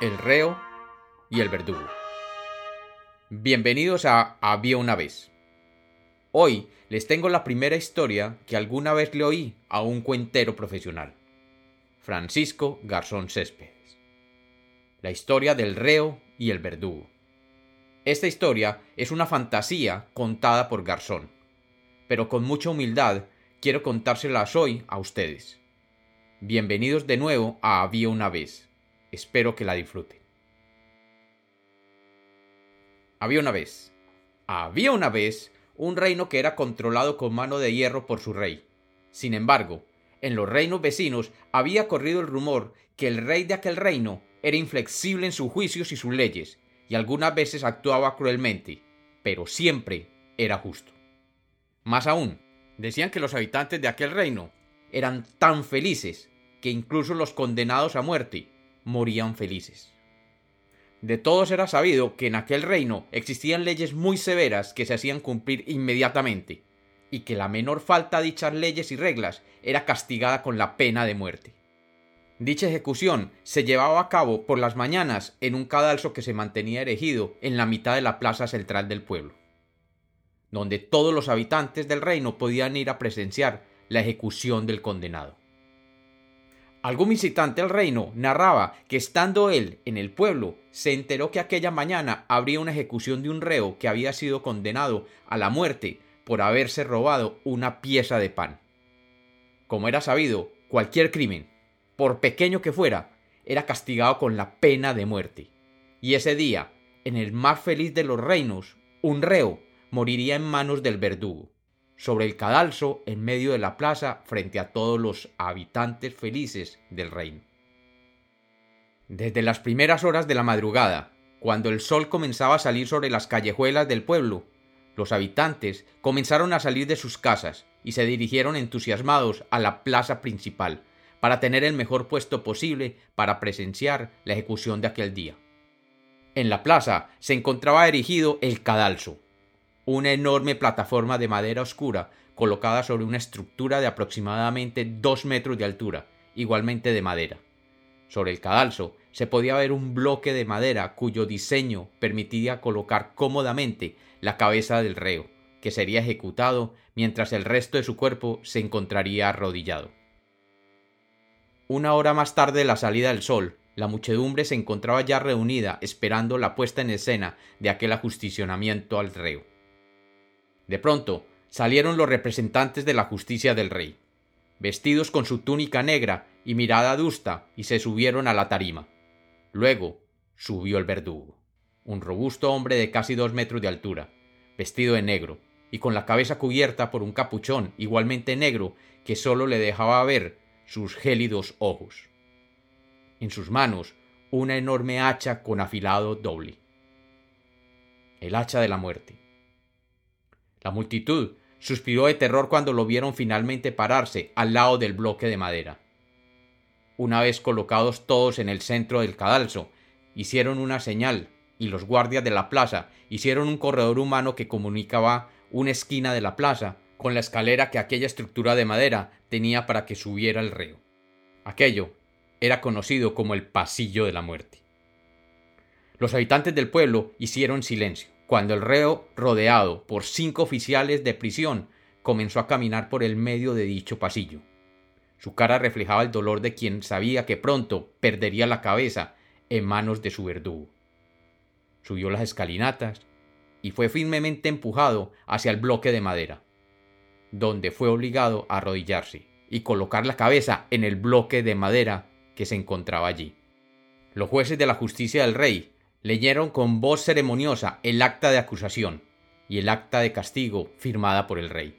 el reo y el verdugo. Bienvenidos a Había una vez. Hoy les tengo la primera historia que alguna vez le oí a un cuentero profesional, Francisco Garzón Céspedes. La historia del reo y el verdugo. Esta historia es una fantasía contada por Garzón, pero con mucha humildad quiero contárselas hoy a ustedes. Bienvenidos de nuevo a Había una vez Espero que la disfruten. Había una vez, había una vez un reino que era controlado con mano de hierro por su rey. Sin embargo, en los reinos vecinos había corrido el rumor que el rey de aquel reino era inflexible en sus juicios y sus leyes, y algunas veces actuaba cruelmente, pero siempre era justo. Más aún, decían que los habitantes de aquel reino eran tan felices que incluso los condenados a muerte morían felices. De todos era sabido que en aquel reino existían leyes muy severas que se hacían cumplir inmediatamente, y que la menor falta a dichas leyes y reglas era castigada con la pena de muerte. Dicha ejecución se llevaba a cabo por las mañanas en un cadalso que se mantenía erigido en la mitad de la plaza central del pueblo, donde todos los habitantes del reino podían ir a presenciar la ejecución del condenado. Algún visitante al reino narraba que estando él en el pueblo, se enteró que aquella mañana habría una ejecución de un reo que había sido condenado a la muerte por haberse robado una pieza de pan. Como era sabido, cualquier crimen, por pequeño que fuera, era castigado con la pena de muerte. Y ese día, en el más feliz de los reinos, un reo moriría en manos del verdugo sobre el cadalso en medio de la plaza frente a todos los habitantes felices del reino. Desde las primeras horas de la madrugada, cuando el sol comenzaba a salir sobre las callejuelas del pueblo, los habitantes comenzaron a salir de sus casas y se dirigieron entusiasmados a la plaza principal para tener el mejor puesto posible para presenciar la ejecución de aquel día. En la plaza se encontraba erigido el cadalso, una enorme plataforma de madera oscura colocada sobre una estructura de aproximadamente dos metros de altura, igualmente de madera. Sobre el cadalso se podía ver un bloque de madera cuyo diseño permitía colocar cómodamente la cabeza del reo, que sería ejecutado mientras el resto de su cuerpo se encontraría arrodillado. Una hora más tarde de la salida del sol, la muchedumbre se encontraba ya reunida esperando la puesta en escena de aquel ajusticionamiento al reo. De pronto salieron los representantes de la justicia del rey, vestidos con su túnica negra y mirada adusta, y se subieron a la tarima. Luego subió el verdugo, un robusto hombre de casi dos metros de altura, vestido de negro, y con la cabeza cubierta por un capuchón igualmente negro que sólo le dejaba ver sus gélidos ojos. En sus manos una enorme hacha con afilado doble. El hacha de la muerte. La multitud suspiró de terror cuando lo vieron finalmente pararse al lado del bloque de madera. Una vez colocados todos en el centro del cadalso, hicieron una señal y los guardias de la plaza hicieron un corredor humano que comunicaba una esquina de la plaza con la escalera que aquella estructura de madera tenía para que subiera el reo. Aquello era conocido como el pasillo de la muerte. Los habitantes del pueblo hicieron silencio cuando el reo, rodeado por cinco oficiales de prisión, comenzó a caminar por el medio de dicho pasillo. Su cara reflejaba el dolor de quien sabía que pronto perdería la cabeza en manos de su verdugo. Subió las escalinatas y fue firmemente empujado hacia el bloque de madera, donde fue obligado a arrodillarse y colocar la cabeza en el bloque de madera que se encontraba allí. Los jueces de la justicia del rey leyeron con voz ceremoniosa el acta de acusación y el acta de castigo firmada por el rey.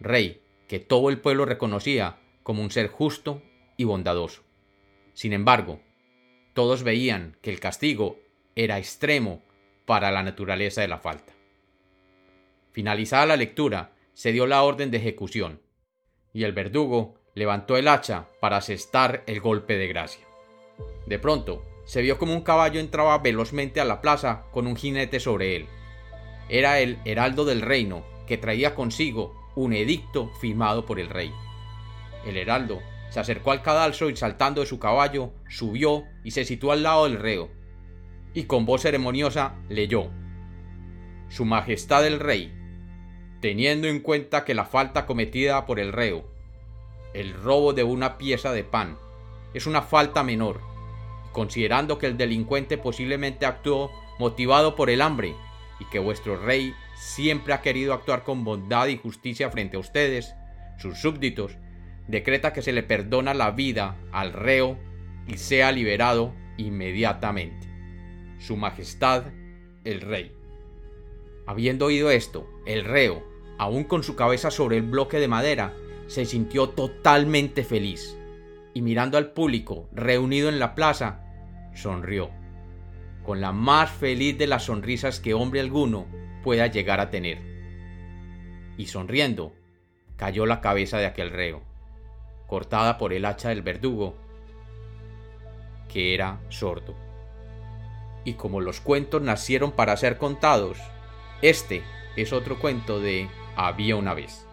Rey que todo el pueblo reconocía como un ser justo y bondadoso. Sin embargo, todos veían que el castigo era extremo para la naturaleza de la falta. Finalizada la lectura, se dio la orden de ejecución, y el verdugo levantó el hacha para asestar el golpe de gracia. De pronto, se vio como un caballo entraba velozmente a la plaza con un jinete sobre él. Era el heraldo del reino, que traía consigo un edicto firmado por el rey. El heraldo se acercó al cadalso y saltando de su caballo, subió y se situó al lado del reo, y con voz ceremoniosa leyó Su Majestad el Rey, teniendo en cuenta que la falta cometida por el reo, el robo de una pieza de pan, es una falta menor, considerando que el delincuente posiblemente actuó motivado por el hambre y que vuestro rey siempre ha querido actuar con bondad y justicia frente a ustedes, sus súbditos, decreta que se le perdona la vida al reo y sea liberado inmediatamente. Su Majestad el Rey. Habiendo oído esto, el reo, aún con su cabeza sobre el bloque de madera, se sintió totalmente feliz y mirando al público reunido en la plaza, sonrió, con la más feliz de las sonrisas que hombre alguno pueda llegar a tener. Y sonriendo, cayó la cabeza de aquel reo, cortada por el hacha del verdugo, que era sordo. Y como los cuentos nacieron para ser contados, este es otro cuento de Había una vez.